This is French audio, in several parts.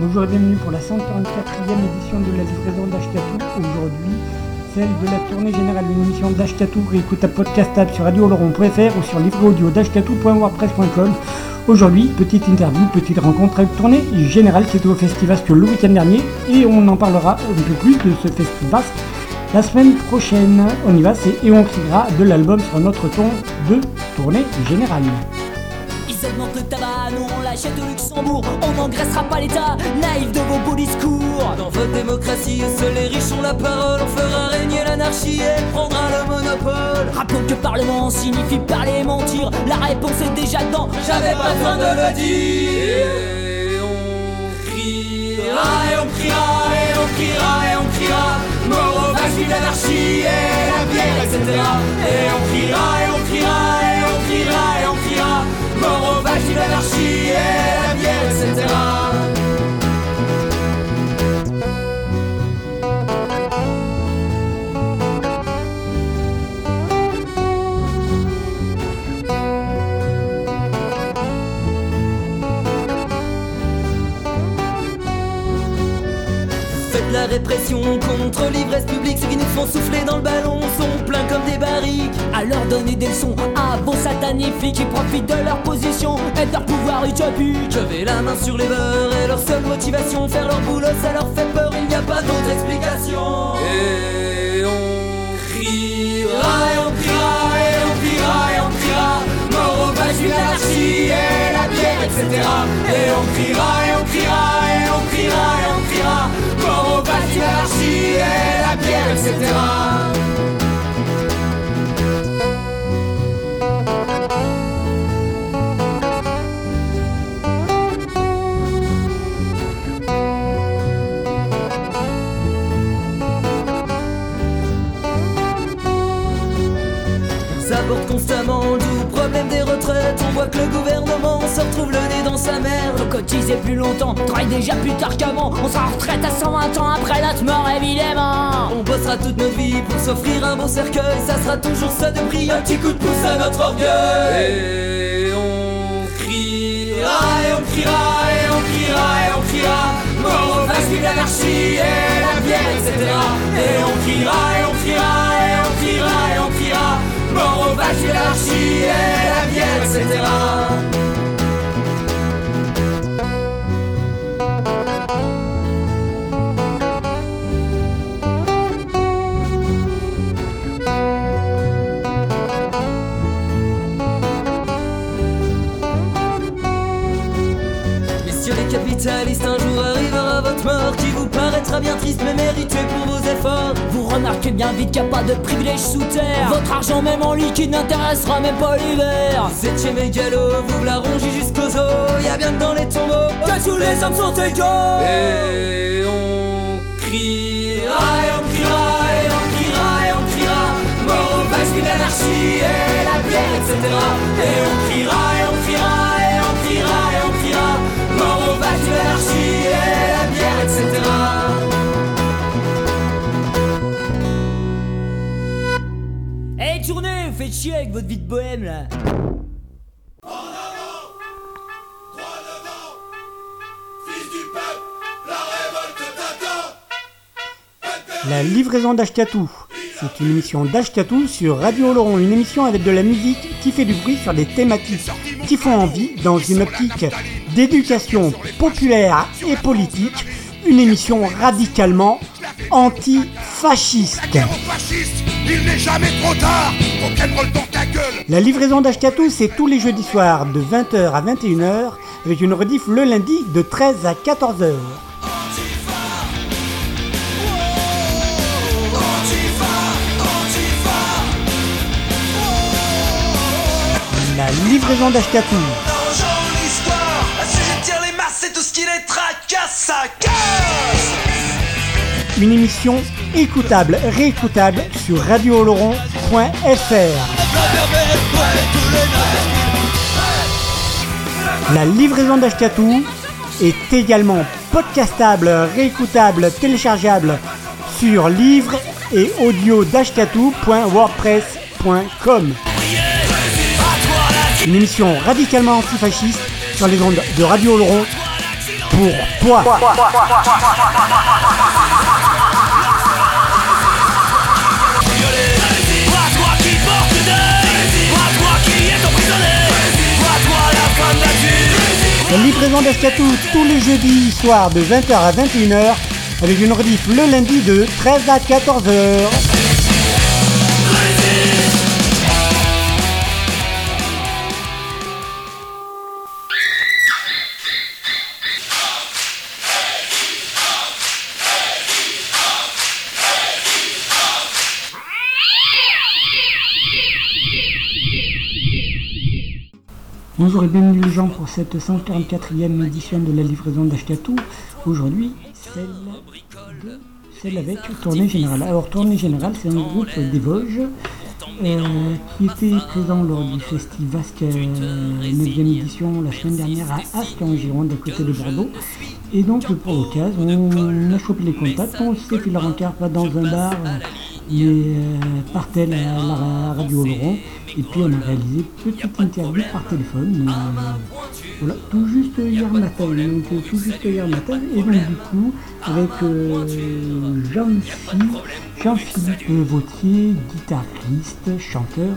Bonjour et bienvenue pour la 144e édition de la livraison d'Ashkatou. Aujourd'hui, celle de la tournée générale d'une émission d'Ashkatou réécoutable podcastable sur radiooloron.fr ou sur livreaudio d'ashkatou.wordpress.com. Aujourd'hui, petite interview, petite rencontre avec tournée générale qui était au Festival que le week-end dernier et on en parlera un peu plus de ce festival la semaine prochaine. On y va, c'est Et on criera de l'album sur notre ton de tournée générale. Le tabac, au Luxembourg. On n'engraissera pas l'État, naïf de vos beaux discours. Dans votre démocratie, seuls les riches ont la parole. On fera régner l'anarchie et prendra le monopole. Rappelons que parlement signifie parler et mentir. La réponse est déjà dedans, j'avais pas besoin de le dire. Et on criera, et on criera, et on criera, et on criera. Mort au vaches, l'anarchie et la bière, etc. Et on criera, et on criera, et on criera. Vaches, l'anarchie et la bière, etc. répression contre l'ivresse publique, ceux qui nous font souffler dans le ballon sont pleins comme des barriques. Alors donnez des leçons à vos satanifiques qui profitent de leur position et de leur pouvoir utopique. J'avais la main sur les beurs et leur seule motivation, faire leur boulot, ça leur fait peur, il n'y a pas d'autre explication. Et on criera, et on criera, et on criera, et on criera, mort au l'anarchie et la bière, etc. Et on criera, et on criera, et on criera, et on criera, vaches, l'anarchie et la bière, etc. longtemps, travaille déjà plus tard qu'avant. On sera en retraite à 120 ans après notre mort, évidemment. On bossera toute notre vie pour s'offrir un beau cercueil. Ça sera toujours ça de prix, un petit coup de pouce à notre orgueil. Et on criera, et on criera, et on criera, et on criera. Mort vaches, l'anarchie et la bière, etc. Et on criera, et on criera, et on criera, et on criera. Mort vaches, l'anarchie et la bière, etc. les capitalistes, un jour arrivera votre mort qui vous paraîtra bien triste mais mérité pour vos efforts. Vous remarquez bien vite qu'il n'y a pas de privilège sous terre. Votre argent, même en liquide, n'intéressera même pas l'hiver. Vous étiez mégalo, vous la rongez jusqu'aux os. Y'a bien que dans les tombeaux que tous les hommes sont égaux. Et on criera, et on criera, et on criera, et on criera. Mort aux vaches, l'anarchie et la bière, etc. Et on criera, et on criera, avec votre vie de bohème là. La livraison d'Ashkatou. C'est une émission d'Ashkatou sur Radio Oloron, une émission avec de la musique qui fait du bruit sur des thématiques qui font envie dans une optique d'éducation populaire et politique, une émission radicalement antifasciste. Il n'est jamais trop tard, rock'n'roll dans ta gueule La livraison d'Ashkatou, c'est tous les jeudis soirs de 20h à 21h, avec une rediff le lundi de 13 à 14h. La livraison d'Ashkatou. Une émission écoutable, réécoutable sur radiooloron.fr. La livraison d'Ashkatou est également podcastable, réécoutable, téléchargeable sur livre et audio d'ashkatou.wordpress.com. Une émission radicalement antifasciste sur les ondes de Radio Oloron. pour toi. La livraison d'Ashkatou tous les jeudis soirs de 20h à 21h avec une rediff le lundi de 13 à 14h. Bonjour et bienvenue les gens pour cette 144e édition de la livraison d'Ashkatou. Aujourd'hui, celle, celle avec Tournée Générale. Alors Tournée Générale, c'est un groupe des Vosges euh, qui était présent lors du festival 9e édition la semaine dernière à Ascq en Gironde, à côté de Bordeaux. Et donc pour l'occasion, on a chopé les contacts, on s'est fait la rencontre pas dans un bar, mais euh, par tel à la radio Oloron. Et puis on a réalisé une petite interview par téléphone. Euh, voilà, tout juste hier matin. Donc euh, tout juste hier matin. Et donc du coup, avec euh, Jean-Philippe Vautier, guitariste, chanteur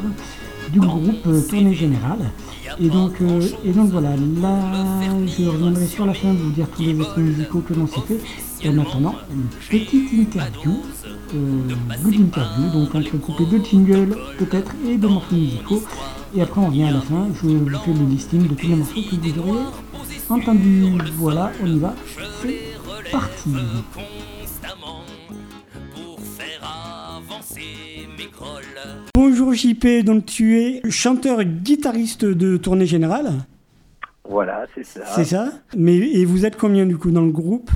du groupe Tournée Générale. Et donc, et donc voilà, là je reviendrai sur la fin de vous dire tous les autres musicaux que l'on s'est fait. Et en attendant, une petite interview euh, bout d'interview, donc entre couper deux jingles peut-être et deux morceaux musicaux. Et après on revient à la fin, je vous fais le listing de tous les morceaux que vous auriez entendus. Voilà, on y va, c'est parti. Bonjour JP, donc tu es chanteur-guitariste de tournée générale Voilà, c'est ça. C'est ça Mais, Et vous êtes combien du coup dans le groupe?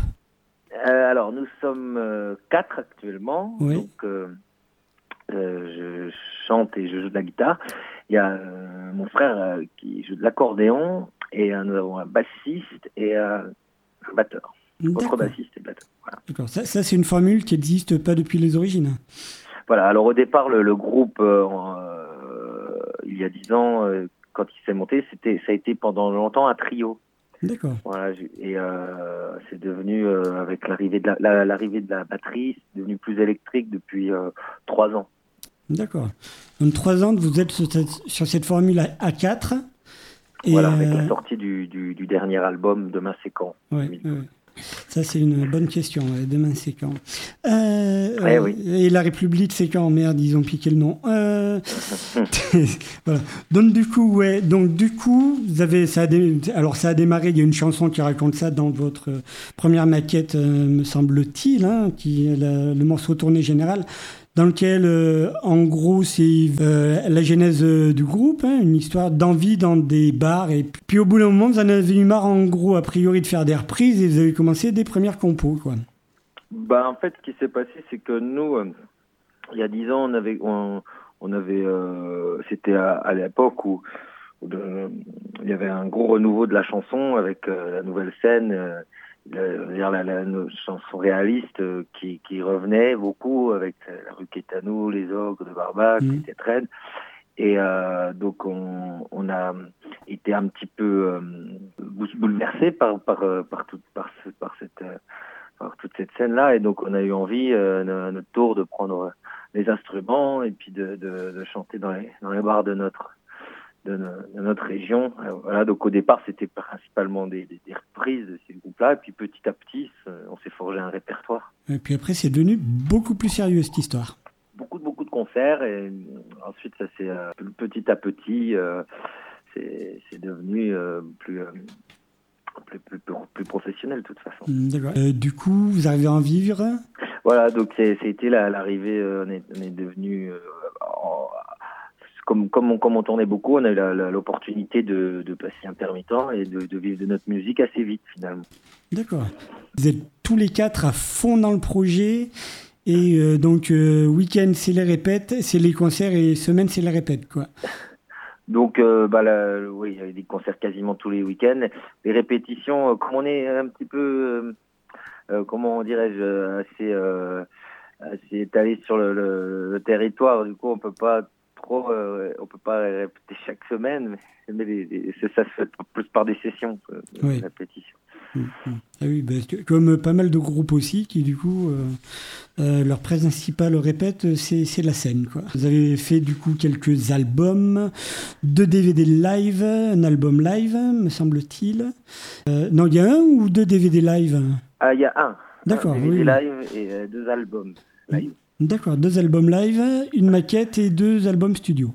Euh, alors, nous sommes euh, quatre actuellement. Oui. Donc, euh, je chante et je joue de la guitare. Il y a mon frère qui joue de l'accordéon et nous avons un bassiste et un batteur. Autre bassiste et batteur. Voilà. D'accord. Ça, ça c'est une formule qui n'existe pas depuis les origines. Voilà. Alors, au départ, le, le groupe, il y a dix ans, quand il s'est monté, c'était, ça a été pendant longtemps un trio. D'accord. Voilà, et euh, c'est devenu, euh, avec l'arrivée de la, l'arrivée de la batterie, c'est devenu plus électrique depuis euh, trois ans. D'accord. Donc trois ans, vous êtes sur cette, sur cette formule A4. Et voilà, avec la sortie du, du, du, dernier album, Demain c'est quand ouais. Ça, c'est une bonne question. Demain, c'est quand euh, ouais, oui. Et la République, c'est quand? Merde, ils ont piqué le nom. Euh... voilà. Donc, du coup, ouais. Donc, du coup, vous avez, ça a dé... alors, ça a démarré. Il y a une chanson qui raconte ça dans votre première maquette, euh, me semble-t-il, hein, qui le morceau tourné général dans lequel, euh, en gros, c'est euh, la genèse euh, du groupe, hein, une histoire d'envie dans des bars. Et puis au bout d'un moment, vous en avez eu marre, en gros, a priori, de faire des reprises et vous avez commencé des premières compos. Bah, en fait, ce qui s'est passé, c'est que nous, il y a dix ans, on avait, c'était à, l'époque où, il y avait un gros renouveau de la chanson avec la nouvelle scène la, la, la, la, chanson réaliste euh, qui, qui revenait beaucoup avec la rue Quétanou, les ogres de Barbac, mmh. les Traînes. Et euh, donc on, on, a été un petit peu euh, bouleversé par par par, tout, par, ce, par cette par toute cette scène là et donc on a eu envie euh, à notre tour de prendre les instruments et puis de, de, de chanter dans les dans les bars de notre de, de, notre région. Voilà, donc au départ, c'était principalement des, des, des, reprises de ces groupes-là, et puis petit à petit, on s'est forgé un répertoire. Et puis après, c'est devenu beaucoup plus sérieux cette histoire. Beaucoup, beaucoup de concerts, et ensuite, ça c'est euh, petit à petit, euh, c'est devenu euh, plus, plus, plus, plus, professionnel de toute façon. D'accord. du coup, vous arrivez à en vivre? Voilà, donc c'était l'arrivée, on, est, on est devenu en, comme, comme, on, comme on tournait beaucoup, on a eu l'opportunité de, de, passer intermittent et de, de, vivre de notre musique assez vite finalement. D'accord. Vous êtes tous les quatre à fond dans le projet. Et euh, donc, euh, week-end, c'est les répètes, c'est les concerts et semaine, c'est les répètes, quoi. Donc, euh, bah, là, oui, il y a des concerts quasiment tous les week-ends. Les répétitions, comme on est un petit peu, comment dirais-je, assez, assez étalé sur le, le, le, territoire, du coup, on peut pas trop, euh, on peut pas répéter chaque semaine, mais, mais les, les, ça se fait plus par des sessions, euh, oui. répétition. Mm, mm. Ah oui, bah, comme pas mal de groupes aussi, qui du coup, euh, euh, leur principal répète, c'est la scène. Quoi. Vous avez fait du coup quelques albums, deux DVD live, un album live, me semble-t-il. Euh, non, il y a un ou deux DVD live? Ah, il y a un. D'accord. Un DVD live et deux albums live. D'accord, deux albums live, une maquette et deux albums studio.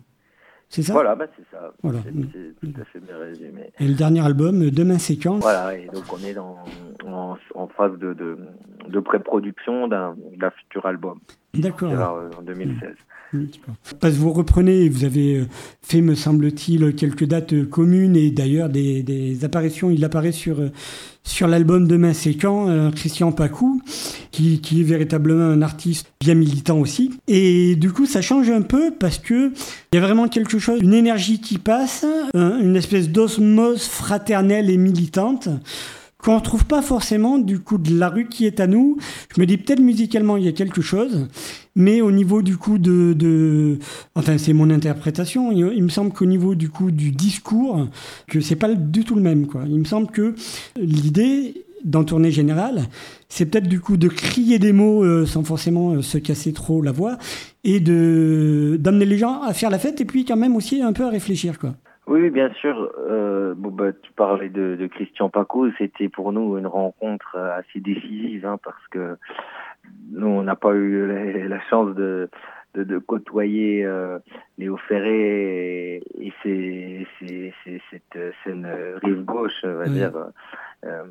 C'est ça? Voilà, bah, c'est ça. Voilà. C'est tout à fait bien résumé. Et le dernier album, Demain Séquence. Voilà, et donc on est dans, en, en phase de, de, de pré-production d'un futur album. D'accord. En 2016. Parce que vous reprenez, vous avez euh, fait, me semble-t-il, quelques dates communes et d'ailleurs des, des, apparitions. Il apparaît sur, euh, sur l'album Demain c'est quand, Christian Pacou, qui, qui, est véritablement un artiste bien militant aussi. Et du coup, ça change un peu parce que il y a vraiment quelque chose, une énergie qui passe, une espèce d'osmose fraternelle et militante qu'on ne trouve pas forcément du coup de la rue qui est à nous. Je me dis peut-être musicalement il y a quelque chose, mais au niveau du coup de, de enfin c'est mon interprétation. Il, me semble qu'au niveau du coup du discours, que c'est pas du tout le même quoi. Il me semble que l'idée dans tournée générale, c'est peut-être du coup de crier des mots euh, sans forcément euh, se casser trop la voix et de d'amener les gens à faire la fête et puis quand même aussi un peu à réfléchir quoi. Oui, bien sûr. Euh, bon, bah, tu parlais de, de Christian Paco. C'était pour nous une rencontre assez décisive hein, parce que nous, on n'a pas eu la, la chance de, de, de côtoyer euh, Léo Ferré et, et c'est cette scène rive gauche, on va dire, euh,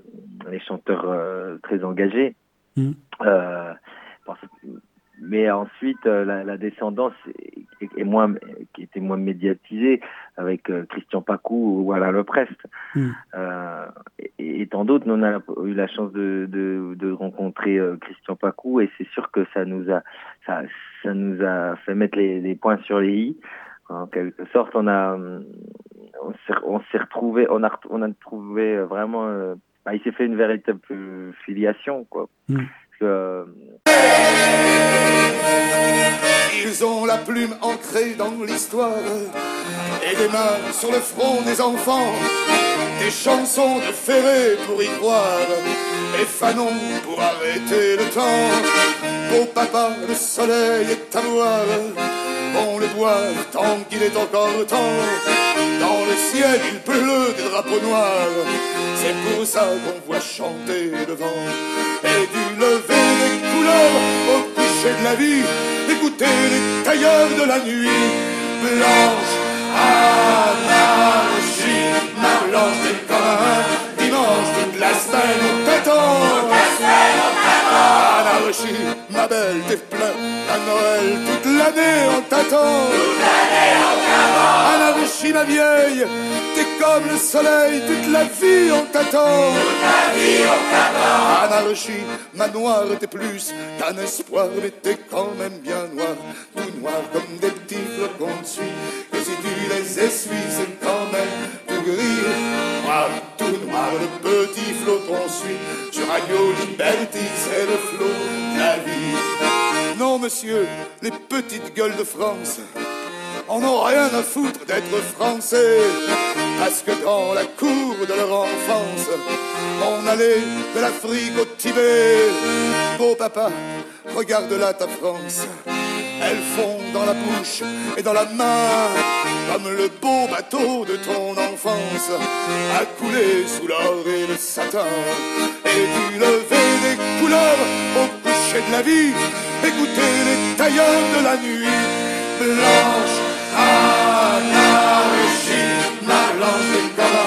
les chanteurs euh, très engagés. Mmh. Euh, mais ensuite, euh, la, la, descendance est, moins, qui était moins médiatisée avec euh, Christian Pacou ou Alain Leprest. Mm. Euh, et, et, tant d'autres, nous on a eu la chance de, de, de rencontrer euh, Christian Pacou et c'est sûr que ça nous a, ça, ça nous a fait mettre les, les points sur les i. En quelque sorte, on a, on s'est retrouvé, on a, on a trouvé vraiment, bah, il s'est fait une véritable filiation, quoi. Mm. Que, ils ont la plume ancrée dans l'histoire et des mains sur le front des enfants. Des chansons de Ferré pour y croire et Fanon pour arrêter le temps. Beau papa, le soleil est à voir. On le voit tant qu'il est encore temps. Dans le ciel, il pleut des drapeaux noirs. C'est pour ça qu'on voit chanter le vent. Et du lever des couleurs au coucher de la vie, écoutez les tailleurs de la nuit. Blanche, anarchie, ma blanche est comme dimanche, toute la semaine au t'attend. Anarchie, ma belle, t'es plein à Noël, toute l'année on t'attend. Toute l'année on t'attend. Anarchie, ma vieille, t'es comme le soleil, toute la vie on t'attend. Toute la vie on t'attend. Anarchie, ma noire, t'es plus qu'un espoir, mais t'es quand même bien noir. Tout noir comme des petits flocons de suie, que si tu les essuies, c'est quand même tout gris. Noir, tout noir, le petit flocon suit. Radio Liberty, c'est le flot de la vie. Non, monsieur, les petites gueules de France en ont rien à foutre d'être français. Parce que dans la cour de leur enfance, on allait de l'Afrique au Tibet. Beau papa, regarde là ta France. Elles font dans la bouche et dans la main, comme le beau bateau de ton enfance, a coulé sous l'or et le satin. Et du lever des couleurs au coucher de la vie, écoutez les tailleurs de la nuit. Blanche, anarchie, ma blanche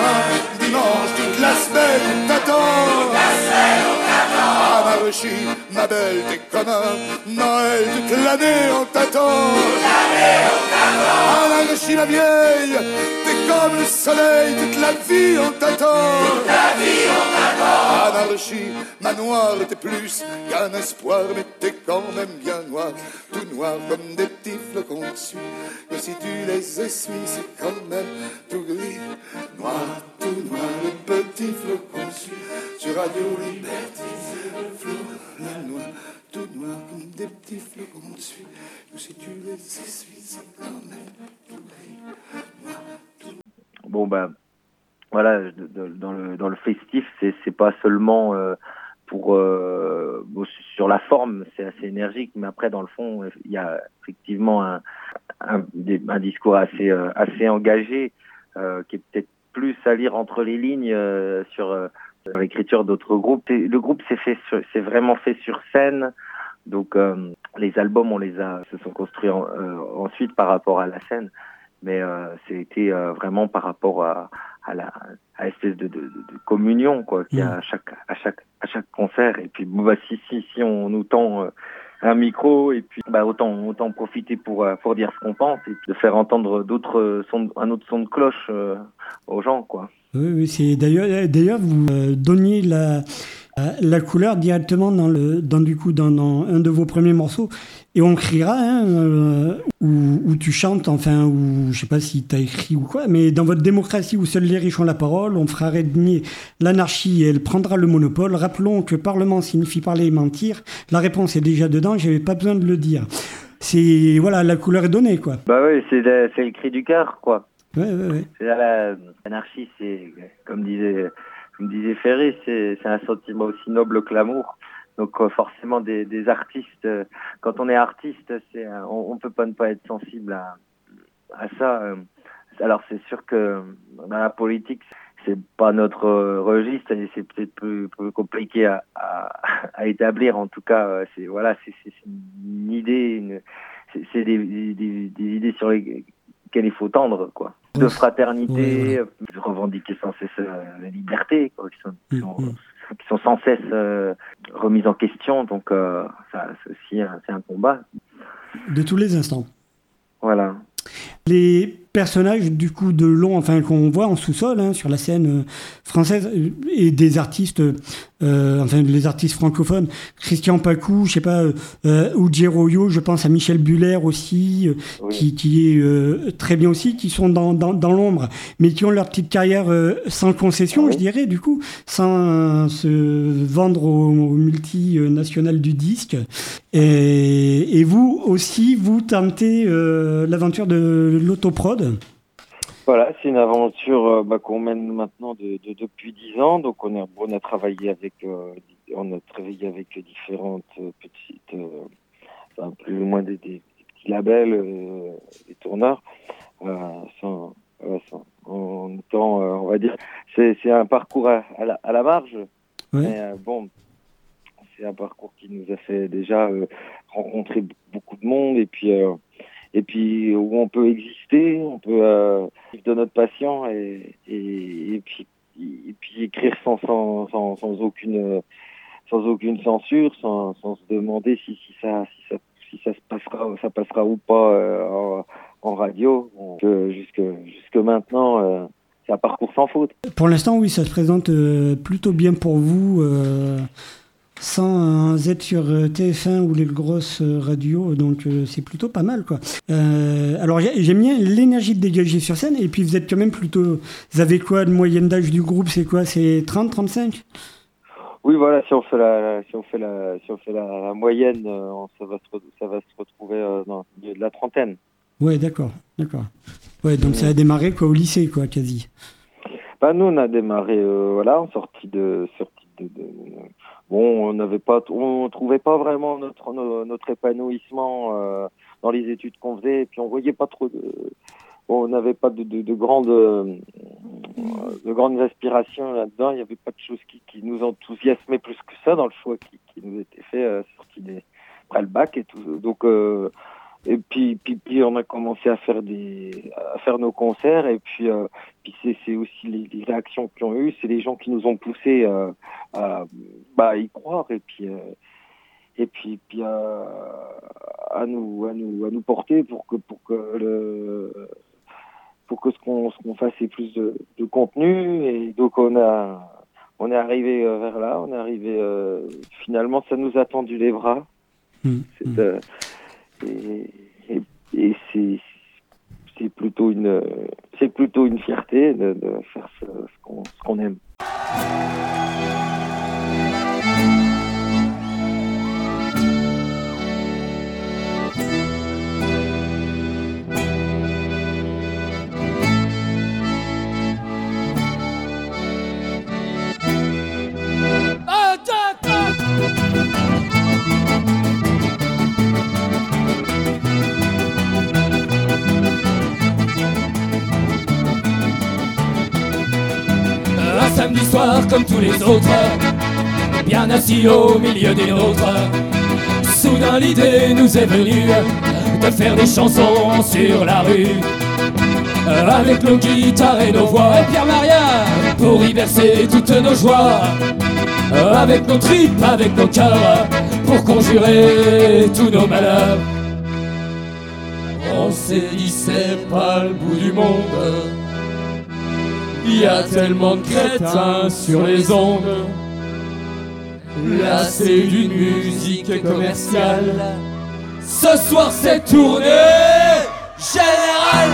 un dimanche, toute la semaine on on t'attend. Anarchie, ma belle, t'es comme Noël, toute l'année on t'attend. Toute l'année on t'attend. Anarchie, ma vieille, t'es comme le soleil, toute la vie on t'attend. Toute la vie on t'attend. Anarchie, ma noire, t'es plus qu'un espoir, mais t'es quand même bien noir, tout noir comme des petits flocons dessus. Que si tu les essuies, c'est quand même tout gris, noir, tout noir, le petit flocon dessus. Sur Radio Liberty, c'est le flot, la noix, tout noir comme des petits flocons dessus. Que si tu les essuies, c'est quand même tout gris, noir, Bon, ben, voilà, dans le dans le festif, c'est pas seulement pour sur la forme, c'est assez énergique, mais après dans le fond, il y a effectivement un un, discours assez assez engagé qui est peut-être plus à lire entre les lignes sur l'écriture d'autres groupes. Le groupe s'est fait, c'est vraiment fait sur scène. Donc euh, les albums, on les a, se sont construits euh, ensuite par rapport à la scène, mais euh, c'était euh, vraiment par rapport à, à la à espèce de, de, de communion quoi qu'il y a mm. à chaque à chaque à chaque concert. Et puis bah, si si si on nous tend un micro et puis bah autant autant profiter pour pour dire ce qu'on pense et de faire entendre d'autres sons un autre son de cloche aux gens quoi. Oui, oui c'est d'ailleurs d'ailleurs vous donniez la la couleur directement dans le dans du coup dans, un de vos premiers morceaux et on criera hein, euh, où, tu chantes enfin ou je sais pas si tu as écrit ou quoi mais dans votre démocratie où seuls les riches ont la parole on fera régner l'anarchie et elle prendra le monopole. Rappelons que parlement signifie parler et mentir. La réponse est déjà dedans j'avais pas besoin de le dire. C'est voilà la couleur est donnée quoi. Bah oui c'est le, cri du cœur quoi. Ouais, ouais, ouais. c'est l'anarchie c'est comme disait comme disait Ferry, c'est un sentiment aussi noble que l'amour. Donc euh, forcément des, des, artistes, euh, quand on est artiste, c'est on, on, peut pas ne pas être sensible à, à ça. Euh. Alors c'est sûr que dans la politique, c'est pas notre registre et c'est peut-être plus, plus, compliqué à, à, à, établir. En tout cas, c'est voilà, c'est une idée, c'est des, des, des, idées sur lesquelles il faut tendre, quoi de fraternité, euh, revendiquer sans cesse euh, la liberté, quoi, qui, sont, qui, sont, mm, mm. Qui, sont, sans cesse euh, remises en question. Donc, euh, ça, c'est aussi c'est un combat. De tous les instants. Voilà. Les personnages du coup de long, enfin qu'on voit en sous-sol hein, sur la scène euh, française euh, et des artistes, euh, enfin les artistes francophones, Christian Pacou, je sais pas, euh, Royo, je pense à Michel Buller aussi, qui, qui est très bien aussi, qui sont dans, dans, dans l'ombre, mais qui ont leur petite carrière sans concession, je dirais, du coup, sans se vendre au, au multinational du disque. Et, et, vous aussi, vous tentez l'aventure de l'autoprod voilà, c'est une aventure euh, bah, qu'on mène maintenant de, de, depuis dix ans. Donc on a, on a travaillé avec, euh, on a travaillé avec différentes euh, petites, enfin, plus ou moins des, des, petits labels, des tourneurs, sans, sans, en temps, on va dire, c'est, un parcours à, à, la, à la, marge. Mais bon, c'est un parcours qui nous a fait déjà rencontrer beaucoup de monde et puis et puis où on peut exister, on peut euh, vivre de notre passion et, et, puis et puis écrire sans sans, sans, aucune sans aucune censure, sans, sans se demander si, si ça si ça si ça se passera ça passera ou pas euh, en, radio. Donc, jusque jusque maintenant. Euh, c'est un parcours sans faute. Pour l'instant, oui, ça se présente euh, plutôt bien pour vous. Sans être sur euh, TF1 ou les grosses euh, radios, donc euh, c'est plutôt pas mal quoi. Euh, alors j'aime bien l'énergie de dégager sur scène, et puis vous êtes quand même plutôt... Vous avez quoi de moyenne d'âge du groupe? C'est quoi? C'est 30, 35 oui, voilà, si on fait la, si on fait la, si on fait la, la moyenne, ça va se, ça va se retrouver dans de la trentaine. Ouais, d'accord, d'accord. Ouais, donc ça a démarré quoi au lycée, quoi, quasi. Bah nous, on a démarré, euh, voilà, en sortie de, sortie de, de, bon, on n'avait pas, on trouvait pas vraiment notre notre épanouissement euh, dans les études qu'on faisait, et puis on voyait pas trop de, on n'avait pas de grandes euh, de grandes aspirations là-dedans. Il n'y avait pas de choses qui, qui nous enthousiasmaient plus que ça dans le choix qui, qui nous était fait euh, sorti des après le bac et tout. Donc euh, et puis, puis, puis, on a commencé à faire des, à faire nos concerts. Et puis, euh, puis c'est, aussi les, les réactions qu'ils ont eues. C'est les gens qui nous ont poussé euh, à, bah, y croire. Et puis, euh, et puis, puis à, nous, à nous, à nous porter pour que, pour que le, pour que ce qu'on, ce qu'on fasse ait plus de, de contenu. Et donc, on a, on est arrivé vers là. On est arrivé. Finalement, ça nous a tendu les bras. Mmh. Mmh. Et, c'est plutôt une c'est plutôt une fierté de, faire ce, qu'on qu'on aime. soir comme tous les autres, bien assis au milieu des nôtres. Soudain l'idée nous est venue de faire des chansons sur la rue. Avec nos guitares et nos voix, et Pierre Maria, pour y verser toutes nos joies. Avec nos tripes, avec nos cœurs, pour conjurer tous nos malheurs. On s'est dit c'est pas le bout du monde. Il y a tellement de crétins sur les ondes. Là c'est d'une musique commerciale. Ce soir c'est tournée générale.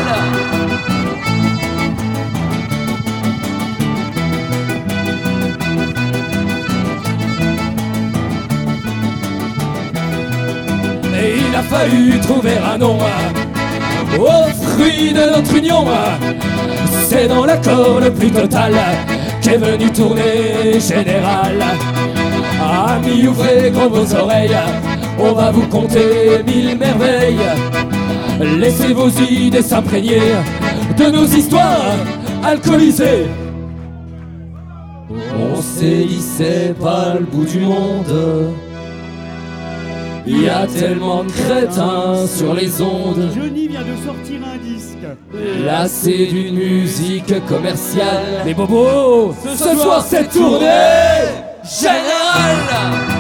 Et il a fallu trouver un nom au fruit de notre union. C'est dans l'accord le plus total qu'est venu tourner général. Amis, ouvrez grand vos oreilles, on va vous conter mille merveilles. Laissez vos idées s'imprégner de nos histoires alcoolisées. On s'est pas le bout du monde. Il y a tellement de crétins sur les ondes. Johnny vient de sortir un disque. Là c'est d'une musique commerciale. Mais Bobo, ce, soir c'est tournée générale.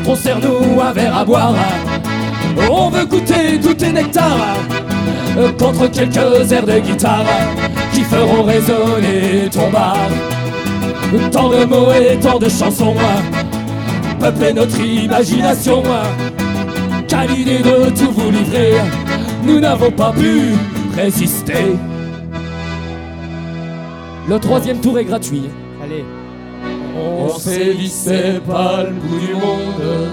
Patron, serre-nous un verre à boire. On veut goûter tous tes nectars. Contre quelques airs de guitare qui feront résonner ton bar. Tant de mots et tant de chansons peupler notre imagination. Qu'à l'idée de tout vous livrer, nous n'avons pas pu résister. Le troisième tour est gratuit. Allez. On c'est pas le bout du monde.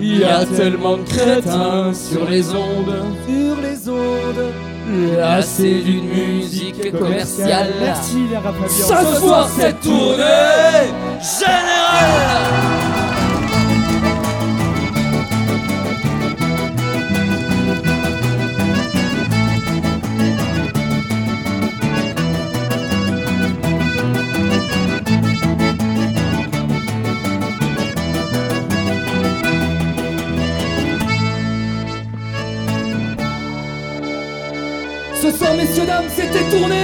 Il y a tellement de crétins sur les ondes. Sur les ondes. Là c'est d'une musique commerciale. Merci les. Ce soir c'est tournée générale. Messieurs, dames, c'était tourné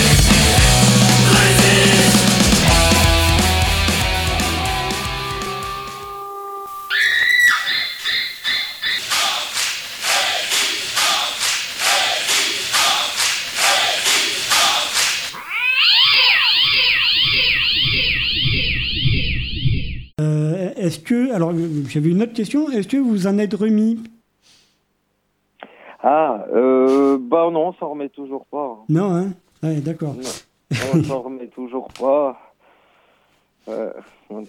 Alors j'avais une autre question, est-ce que vous en êtes remis? Ah, euh, bah non, on s'en remet toujours pas. hein. Non, hein? Ouais, d'accord. Non, on s'en remet toujours pas. Euh, on-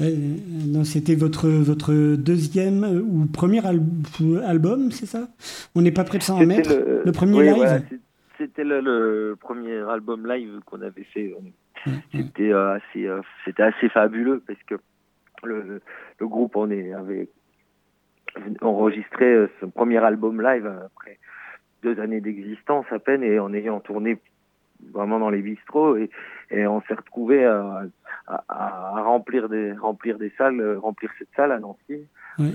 Euh, non, C'était votre, votre deuxième euh, ou premier al- album, c'est ça? On n'est pas prêt de s'en remettre le, le premier oui, live voilà, c'est- C'était le, le premier album live qu'on avait fait. C'était euh, assez, euh, c'était assez fabuleux parce que le, groupe on est, avait enregistré euh, son premier album live euh, après deux années d'existence à peine et en ayant tourné vraiment dans les bistrots et, et on s'est retrouvé à, à- à remplir des remplir des salles, euh, remplir cette salle à Nancy,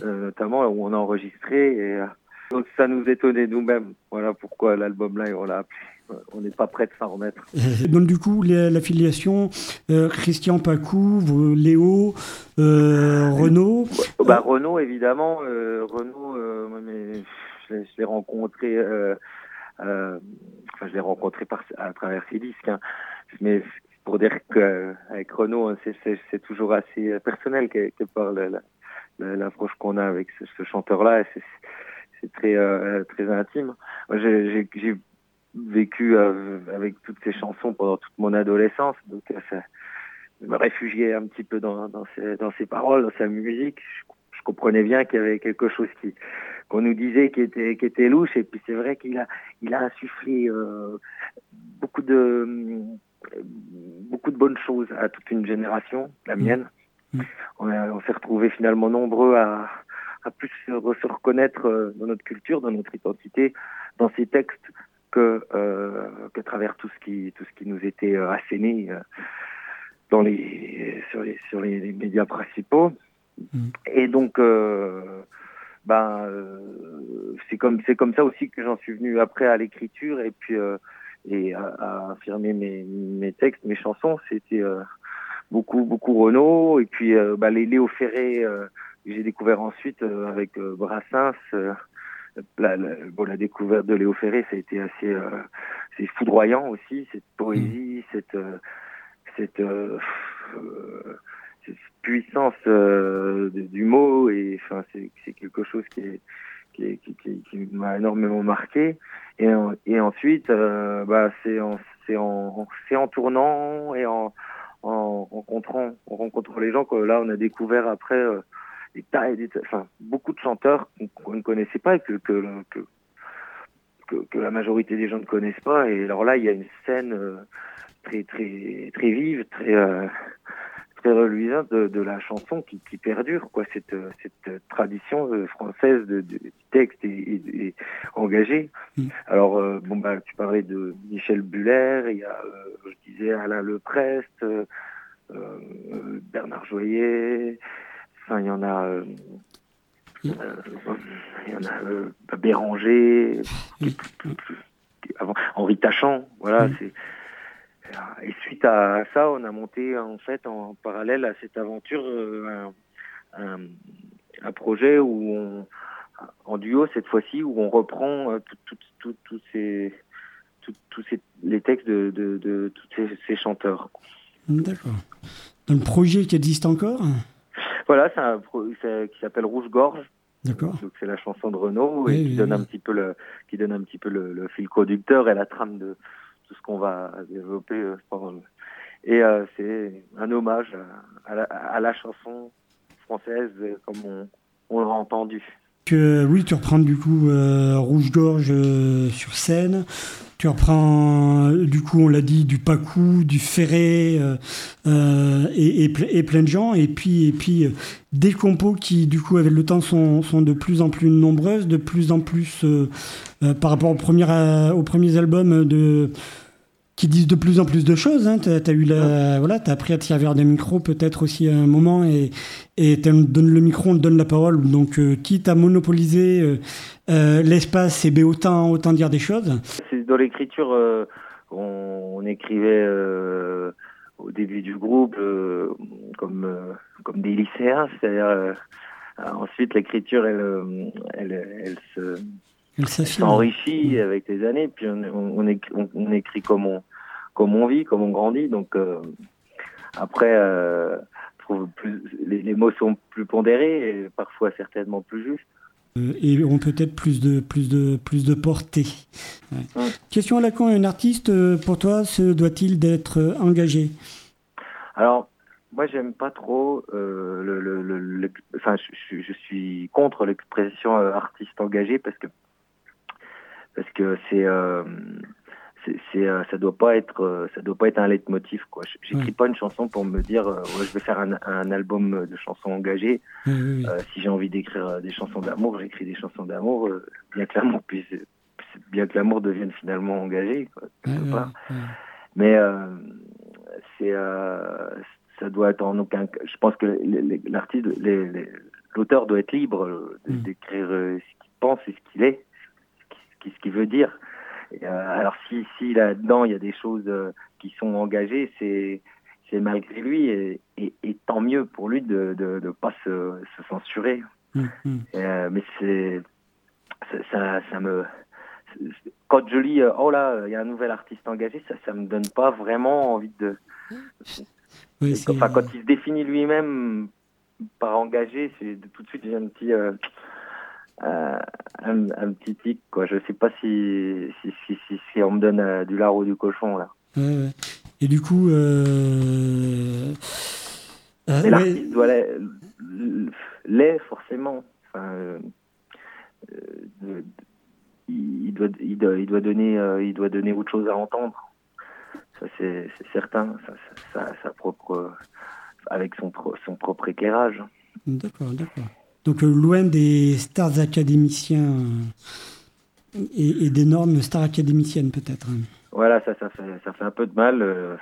euh, notamment où on a enregistré et euh, donc ça nous étonnait nous-mêmes. Voilà pourquoi l'album live on l'a appelé. On n'est pas prêt de s'en remettre. Donc du coup, l'affiliation, euh, Christian Pacou, Léo, euh, Renaud. Bah, Renaud, évidemment. Euh, Renaud, euh, mais, je l'ai- rencontré, euh, enfin, je l'ai rencontré par, à travers ses disques. hein. Mais pour dire qu'avec Renaud, hein, c'est- toujours assez personnel la- la- la- l'approche qu'on a avec ce, ce chanteur-là. C'est très, euh, très intime. J'ai- vécu euh, avec toutes ces chansons pendant toute mon adolescence, donc euh, ça, je me réfugiais un petit peu dans, dans, ses, dans ses paroles, dans sa musique. Je, je comprenais bien qu'il y avait quelque chose qui qu'on nous disait qui était qui était louche. Et puis c'est vrai qu'il a il a insufflé euh, beaucoup de beaucoup de bonnes choses à toute une génération, la mienne. Mmh. On, a- on s'est retrouvés finalement nombreux à à plus se, re- se reconnaître euh, dans notre culture, dans notre identité, dans ces textes que euh, qu'à travers tout ce qui tout ce qui nous était euh, asséné euh, dans les sur les sur les, les médias principaux Mhm. et donc euh, ben euh, c'est comme c'est comme ça aussi que j'en suis venu après à l'écriture et puis euh, et à, à affirmer mes mes textes mes chansons c'était euh, beaucoup beaucoup Renaud et puis bah, les Léo Ferré j'ai découvert ensuite euh, avec euh, Brassens euh, la, la, bon, la découverte de Léo Ferré, ça a été assez c'est foudroyant aussi, cette poésie, cette, euh, cette, cette puissance du mot, et enfin, c'est quelque chose qui, est, qui, est- qui, qui- qui m'a énormément marqué. Et, en- et ensuite, bah, c'est en, tournant et en, en rencontrant, en rencontrant les gens que là, on a découvert après. euh, des tas et des tas- enfin, beaucoup de chanteurs qu'on ne connaissait pas et que, que, que, que, que la majorité des gens ne connaissent pas. Et alors là, il y a une scène euh, très, très, très vive, très, euh, très reluisante de, de la chanson qui, qui perdure, quoi, cette, euh, cette tradition française de, texte et, et- et engagé. Mm. Alors, euh, bon, bah, tu parlais de Michel Buller, il y a, je disais, Alain Leprest, Bernard Joyer, enfin, il y en a, euh, Mm. euh, il y en a euh, Béranger, qui- avant, Henri Tachant, voilà, Mm. c'est. Et suite à ça, on a monté en fait en parallèle à cette aventure un, un- un projet où on, en duo cette fois-ci, où on reprend tout- tout- tout- tous ces, tous ces, les textes de, de, de tous ces, ces chanteurs. D'accord. Un projet qui existe encore Voilà, c'est un qui s'appelle Rouge Gorge. D'accord. C'est la chanson de Renaud et qui donne un petit peu le qui donne un petit peu le, le fil conducteur et la trame de tout ce qu'on va développer euh, pendant le... et euh, c'est un hommage à, à la, à la chanson française euh, comme on, on l'a entendu. Que, oui, tu reprends du coup euh, Rouge-Gorge euh, sur scène. Tu reprends, du coup, on l'a dit, du Pacou, du Ferré et, et, plein de gens. Et puis, et puis des compos qui, du coup, avec le temps, sont, sont de plus en plus nombreuses, de plus en plus par rapport aux premiers, aux premiers albums de qui disent de plus en plus de choses. Hein. Tu as, eu la, voilà, as appris à te servir des micros peut-être aussi à un moment et et tu donnes le micro, on te donne la parole. Donc euh, quitte à monopoliser euh, euh, l'espace, et bien autant autant dire des choses. C'est dans l'écriture, on, on, écrivait au début du groupe comme comme des lycéens, c'est-à-dire ensuite l'écriture elle, elle, elle se s'enrichit avec les années, puis on, on, écrit, on, écrit comme on, comme on vit, comme on grandit. Donc euh, après, euh, plus, les, mots sont plus pondérés et parfois certainement plus justes. Euh, et ont peut-être plus de, plus, de, plus de portée. Question à la con, un artiste, pour toi, se doit-il d'être engagé? Alors, moi, j'aime pas trop le, le, le, enfin, je, je, suis contre l'expression artiste engagé parce que parce que c'est euh, c'est euh, ça doit pas être euh, ça doit pas être un leitmotiv quoi. J'écris pas une chanson pour me dire ouais, je vais faire un, un, album de chansons engagées. Si j'ai envie d'écrire des chansons d'amour j'écris des chansons d'amour bien que l'amour puisse bien que l'amour devienne finalement engagé quoi, mais c'est ça doit être en aucun je pense que l'artiste l'auteur doit être libre mm. d'écrire ce qu'il pense et ce qu'il est ce qu'il veut dire. Euh, alors si, si là-dedans il y a des choses euh, qui sont engagées, c'est c'est malgré lui et, et, tant mieux pour lui de ne de, pas se, se censurer. Hum, hum. Euh, mais c'est ça, ça, me quand je lis oh là il y a un nouvel artiste engagé, ça ça me donne pas vraiment envie de. enfin quand il se définit lui-même par engagé, c'est tout de suite j'ai un petit euh, un, un, petit tic quoi. Je sais pas si si, si, si, si on me donne euh, du lard ou du cochon là. Ouais, et du coup euh... euh mais l'artiste doit l'est forcément. Enfin euh, il doit, il doit il doit donner il doit donner autre chose à entendre. Ça c'est certain. Ça, ça, sa propre avec son son propre éclairage. D'accord d'accord donc euh, loin des stars académiciens euh, et, d'énormes stars académiciennes peut-être. Hein. Voilà, ça, ça, fait, ça fait un peu de mal, euh,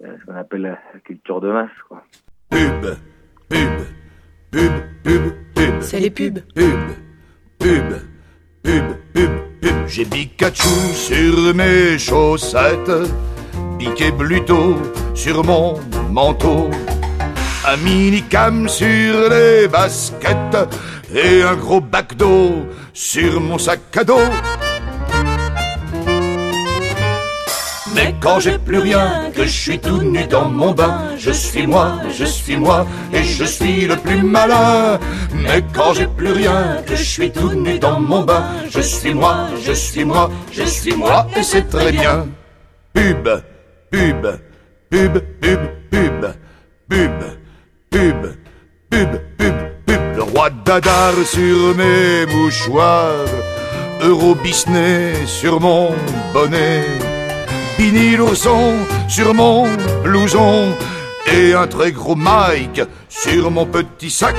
ce qu'on appelle la culture de masse. Quoi. Pub, pub, pub, pub, pub. C'est les pubs. Pub, pub, pub, pub, pub. J'ai Pikachu sur mes chaussettes, piqué Bluto sur mon manteau un mini-cam sur les baskets et un gros bac d'eau sur mon sac à dos. Mais quand j'ai plus rien, que je suis tout nu dans mon bain, je suis moi, je suis moi, et je suis le plus malin. Mais quand j'ai plus rien, que je suis tout nu dans mon bain, je suis moi, je suis moi, je suis moi, et c'est très bien. Pub, pub, pub, pub, pub, pub pub, pub, pub. Le roi Dadar sur mes mouchoirs, Euro sur mon bonnet, Bini l'ourson sur mon blouson, et un très gros Mike sur mon petit sac.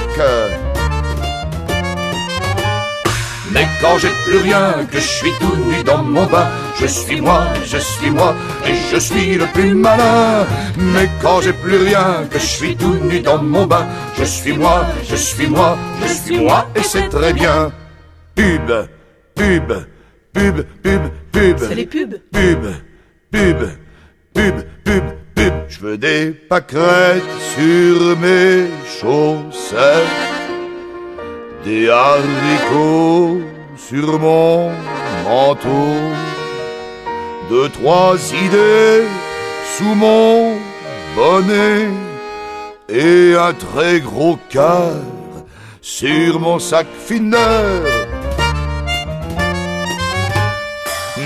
Mais quand j'ai plus rien, que je suis tout nu dans mon bain, je suis moi, je suis moi, et je suis le plus malin. Mais quand j'ai plus rien, que je suis tout nu dans mon bain, je suis moi, je suis moi, je suis moi, et c'est très bien. Pub, pub, pub, pub, pub. C'est les pubs. Pub, pub, pub, pub, pub. Je veux des pâquerettes sur mes chaussettes des haricots sur mon manteau, deux, trois idées sous mon bonnet et un très gros cœur sur mon sac fineur.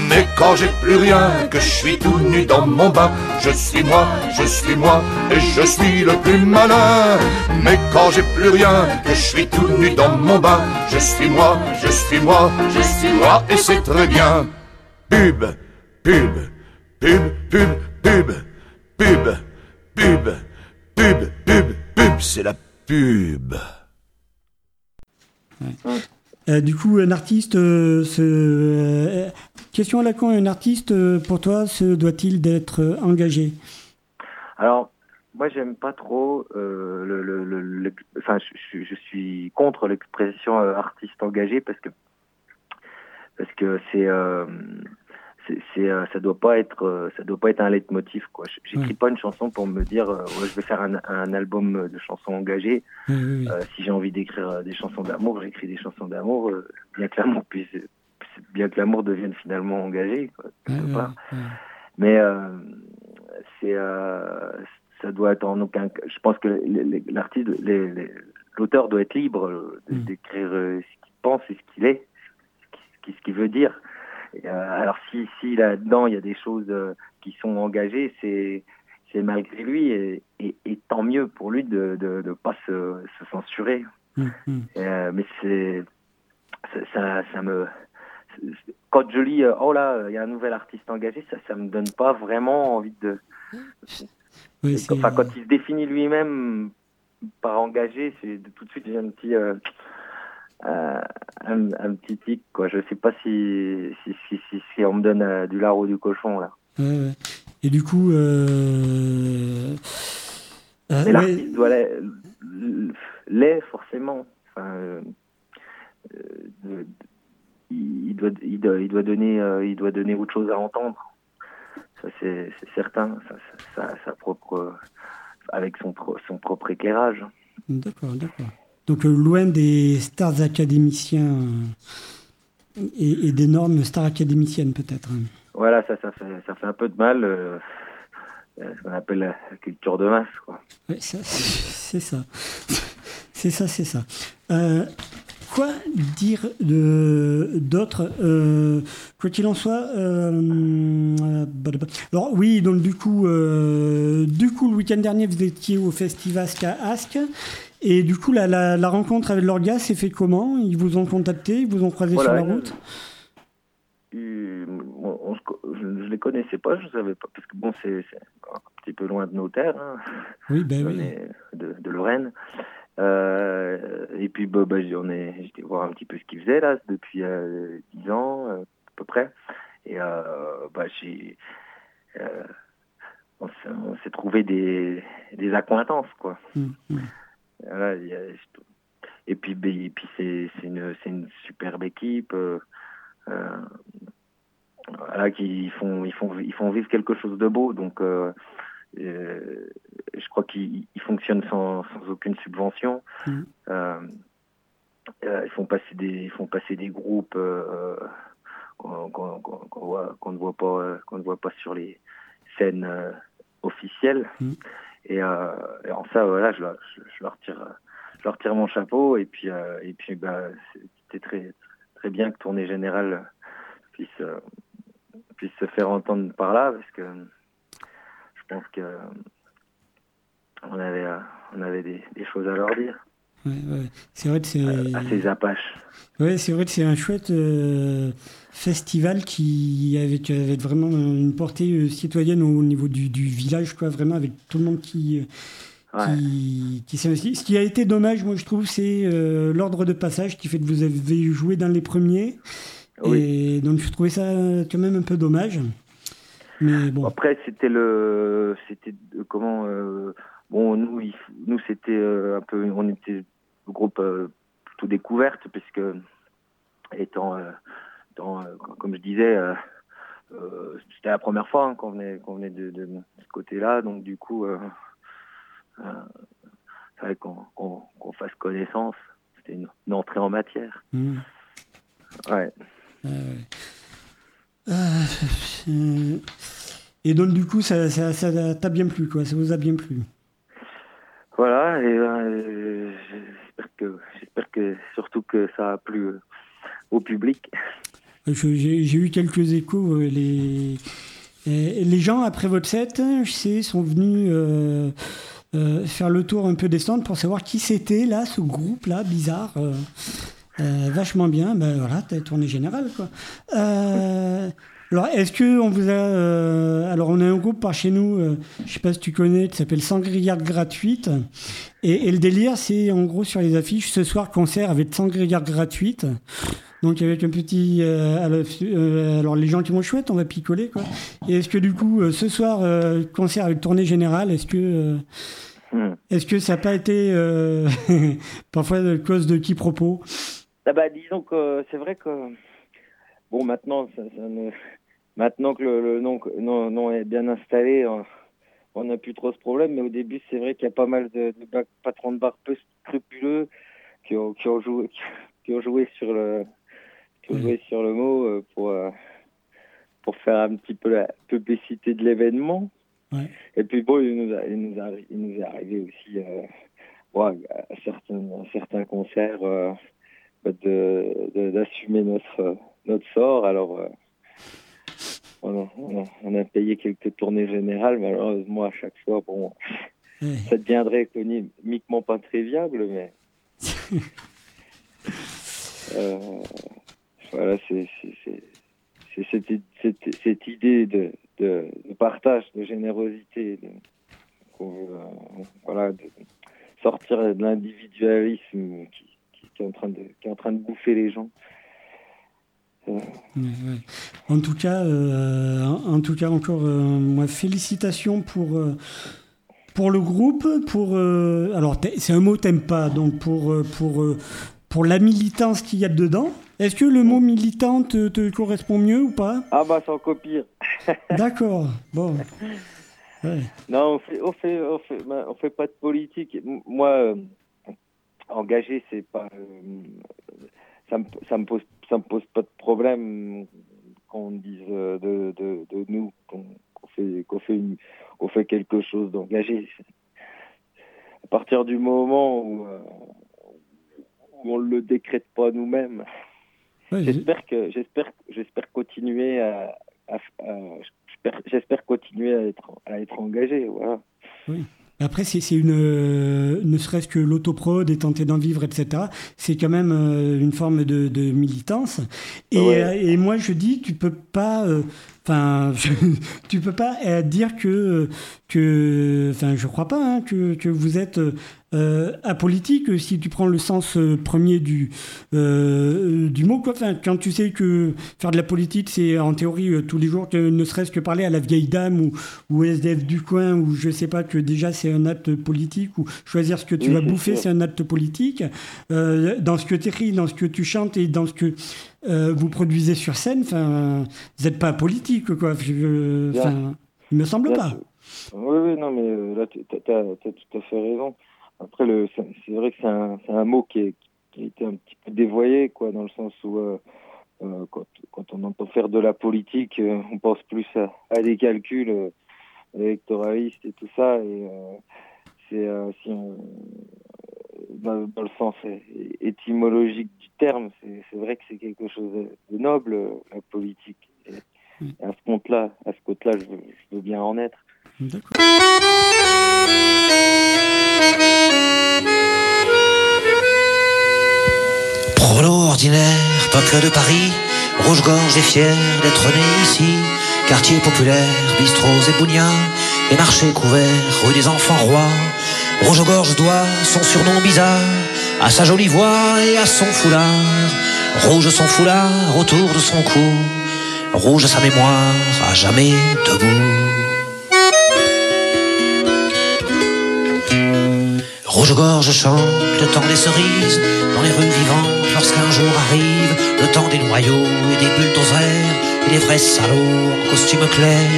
Mais quand j'ai plus rien, que je suis tout nu dans mon bain, je suis moi, je suis moi, et je suis le plus malin. Mais quand j'ai plus rien, que je suis tout nu dans mon bain, je suis moi, je suis moi, je suis moi, et c'est très bien. Pub, pub, pub, pub, pub, pub, pub, pub, pub, pub, c'est la pub. Euh, du coup, un artiste, euh, se- euh, question à la con, un artiste, euh, pour toi, se doit-il d'être euh, engagé? Alors, moi, j'aime pas trop euh, le, le, le- le- enfin, je, suis contre l'expression euh, artiste engagé parce que parce que c'est euh, c'est ça doit pas être ça doit pas être un leitmotiv quoi. J'écris Ouais. pas une chanson pour me dire ouais, je vais faire un, un album de chansons engagées. Oui, oui, oui. Si j'ai envie d'écrire des chansons d'amour, j'écris des chansons d'amour, bien l'amour puisse bien que l'amour devienne finalement engagé quoi, quelque part. Mais euh, c'est euh, ça doit être en aucun cas. Je pense que l'artiste, l'auteur doit être libre euh, Mm. d'écrire ce qu'il pense et ce qu'il est, ce qu'il veut dire. Et, euh, alors si, si là-dedans il y a des choses qui sont engagées, c'est c'est malgré lui et, et, et tant mieux pour lui de de pas se, se censurer. Hum. Euh, mais c'est ça me quand je lis oh là il y a un nouvel artiste engagé ça ça me donne pas vraiment envie de Oui, enfin quand il se définit lui-même par engagé c'est de- tout de suite j'ai un petit euh, euh, un, un petit tic quoi. Je sais pas si si si si, si on me donne euh, du lard ou du cochon là. Ouais, ouais. Et du coup, l'artiste doit l'être- l'est forcément. Enfin de- il doit, il doit, il doit donner, euh, il doit donner autre chose à entendre. Ça c'est certain. Ça, ça, ça- sa propre, avec son, pro- son propre éclairage. D'accord, d'accord. Donc euh, loin des stars académiciens euh, et, et d'énormes stars académiciennes peut-être. hein. Voilà, ça, ça fait, ça fait un peu de mal. euh, euh, ce qu'on appelle la culture de masse, quoi. Ça, c'est ça. C'est ça, c'est ça. Euh, quoi dire de d'autres euh, Quoi qu'il en soit, euh, euh, blablabla. alors oui, donc du coup, euh, du coup, le week-end dernier, vous étiez au Festivasque à Asque. Et du coup, la, la, la rencontre avec l'orga s'est fait comment? Ils vous ont contacté Ils vous ont croisé Voilà, sur la route? on je ne les connaissais pas, je savais pas, parce que bon, c'est un petit peu loin de nos terres, hein, Oui, ben oui. de Lorraine. Euh, et puis, bah, bah, on est, j'étais voir un petit peu ce qu'ils faisaient là depuis euh, 10 ans euh, à peu près. Et euh, bah, j'ai, euh, on s'est- trouvé des, des accointances quoi. Hum, hum. Voilà, a- et puis, ben, et puis c'est c'est une, c'est une superbe équipe. voilà, qui font, ils font, ils font vivre quelque chose de beau. Donc, euh, je crois qu'ils ils fonctionnent sans, sans aucune subvention. Mhm. Euh, euh, ils font passer des, ils font passer des groupes qu'on voit, ne voit pas, qu'on ne voit pas sur les scènes officielles. Mhm. Et, et en ça, voilà, je, leur- je, je leur tire, je leur tire mon chapeau. Et puis, et puis, bah, c'était très, très bien que Tournée Générale puisse, puisse se faire entendre par là, parce que je pense que on avait, euh, on avait des, des choses à leur dire Ouais, ouais. C'est vrai que c'est. à ces Apaches. Ouais, c'est vrai que c'est un chouette euh, festival qui avait, qui avait vraiment une portée euh, citoyenne au niveau du, du village, quoi, vraiment avec tout le monde qui, euh, Ouais. qui, qui. Ce qui a été dommage, moi je trouve, c'est euh, l'ordre de passage qui fait que vous avez joué dans les premiers. Oui. Et donc je trouvais ça quand même un peu dommage. Mais bon, Après, c'était le, c'était comment, euh, bon, nous, il- nous, c'était euh, un peu, on était le groupe euh, plutôt découverte, puisque étant, euh, dans, euh, comme je disais, c'était la première fois hein, qu'on venait, qu'on venait de, de ce côté-là, donc du coup, euh, fallait qu'on, qu'on, qu'on fasse connaissance. C'était une, une entrée en matière. hum, Ouais. euh, et donc du coup, ça, ça, ça t'a bien plu, quoi, ça vous a bien plu. Voilà, et euh, j'espère que j'espère que surtout que ça a plu euh, au public. Je- J'ai j'ai eu quelques échos. euh, Les, gens, après votre set, je sais, sont venus euh, euh, faire le tour un peu des stands pour savoir qui c'était, là, ce groupe-là, bizarre. euh, euh, vachement bien. Ben voilà, t'as tourné général, quoi. Alors, est-ce que on vous a. euh, alors, on a un groupe par chez nous, euh, je sais pas si tu connais, qui s'appelle Sangria gratuite. Et, et le délire, c'est en gros sur les affiches, ce soir, concert avec Sangria gratuite. Donc, avec un petit. euh, euh, alors, les gens qui vont chouette, on va picoler, quoi. Et est-ce que du coup, euh, ce soir, euh, concert avec tournée générale, est-ce que. euh, Hmm. est-ce que ça n'a pas été euh, parfois cause de quiproquos Ah bah, disons que c'est vrai que bon maintenant ça, ça ne- maintenant que le, le nom, est bien installé, on- n'a plus trop ce problème. Mais au début, c'est vrai qu'il y a pas mal de, de ba- patrons de bar peu scrupuleux qui ont, qui ont joué qui ont joué sur le qui ont joué sur le mot euh, pour euh, pour faire un petit peu la publicité de l'événement. Ouais. Et puis bon, il nous, a, il, nous a- il nous est arrivé aussi euh, ouais, à certains, à certains concerts euh, de- de- d'assumer notre, notre sort. Alors, euh, on, a, on, a, on a payé quelques tournées générales, malheureusement, à chaque fois, bon, ça deviendrait économiquement pas très viable, mais. Euh, voilà, c'est cette, cette, cette idée de, de, de partage, de générosité, de, euh, voilà, de sortir de l'individualisme qui, qui, qui est en train de, qui est en train de bouffer les gens. Ouais, ouais. En tout cas, euh, en tout cas encore, euh, moi, félicitations pour euh, pour le groupe, pour alors c'est un mot t'aimes pas, donc pour pour pour la militance qu'il y a dedans. Est-ce que le mot militant te, te correspond mieux ou pas? Ah bah encore pire. D'accord. Bon. Ouais. Non, on fait, on fait, on fait, ben, on fait pas de politique. Moi, engagé, c'est pas, ça me, ça me pose, ça me pose pas de problème qu'on dise euh, de, de, de nous qu'on qu'on fait, qu'on fait, une- qu'on fait quelque chose d'engagé. À partir du moment où, euh, où on le décrète pas nous-mêmes, J'espère que j'espère j'espère continuer à, à- à- j'espère- j'espère continuer à être à être engagé voilà. Après, c'est c'est une, euh, ne serait-ce que l'autoprod et tenter d'en vivre, etc. C'est quand même euh, une forme de, de militance. Et, Ouais. euh, et moi, je dis, tu peux pas, euh, enfin, tu peux pas euh, dire que, que, enfin, je crois pas hein, que, que vous êtes euh, apolitique si tu prends le sens euh, premier du euh, du mot. Quoi. Enfin, quand tu sais que faire de la politique, c'est en théorie euh, tous les jours, que, ne serait-ce que parler à la vieille dame ou, ou SDF du coin, ou je sais pas que déjà c'est un acte politique, ou choisir ce que tu Oui, vas bouffer, c'est un acte politique. Euh, dans ce que tu écris, dans ce que tu chantes et dans ce que euh, vous produisez sur scène, enfin, vous n'êtes pas politique, quoi. Je- il me semble pas. Oui oui non mais euh, là tu as, tout à fait raison. Après c'est vrai que c'est un mot qui est qui a été un petit peu dévoyé quoi dans le sens où euh, quand, quand on entend faire de la politique, on pense plus à, à des calculs électoralistes et tout ça. Et euh, c'est euh, si on- dans, dans le sens étymologique du terme, c'est c'est vrai que c'est quelque chose de, noble la politique. Et, et à ce compte-là, à ce compte-là, je, veux- je veux bien en être. D'accord. Prolo ordinaire, peuple de Paris, rouge-gorge et fier d'être né ici. Quartier populaire, bistrots et bougnats, et marchés couverts, rue des enfants rois. Rouge-gorge doit son surnom bizarre, à sa jolie voix et à son foulard. Rouge son foulard autour de son cou, rouge sa mémoire, à jamais debout. Rouge-gorge chante le temps des cerises dans les rues vivantes lorsqu'un jour arrive le temps des noyaux et des bulldozers et des vrais salauds en costume clair.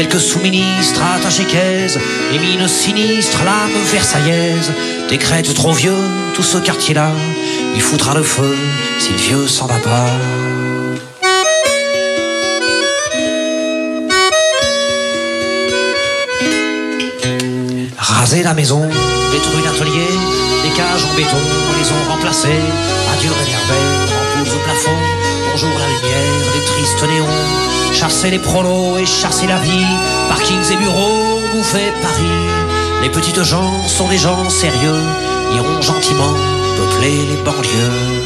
Quelques sous-ministres attachés caisse et mine sinistre, l'âme versaillaise. Décrète trop vieux, tout ce quartier-là, il foutra le feu si le vieux s'en va pas. Raser la maison, détruire l'atelier, des cages en béton, les ont remplacées. Adieu réverbère, ampoules au plafond, bonjour la lumière des tristes néons. Chasser les prolos et chasser la vie, parkings et bureaux, bouffer Paris. Les petites gens sont des gens sérieux, iront gentiment peupler les banlieues.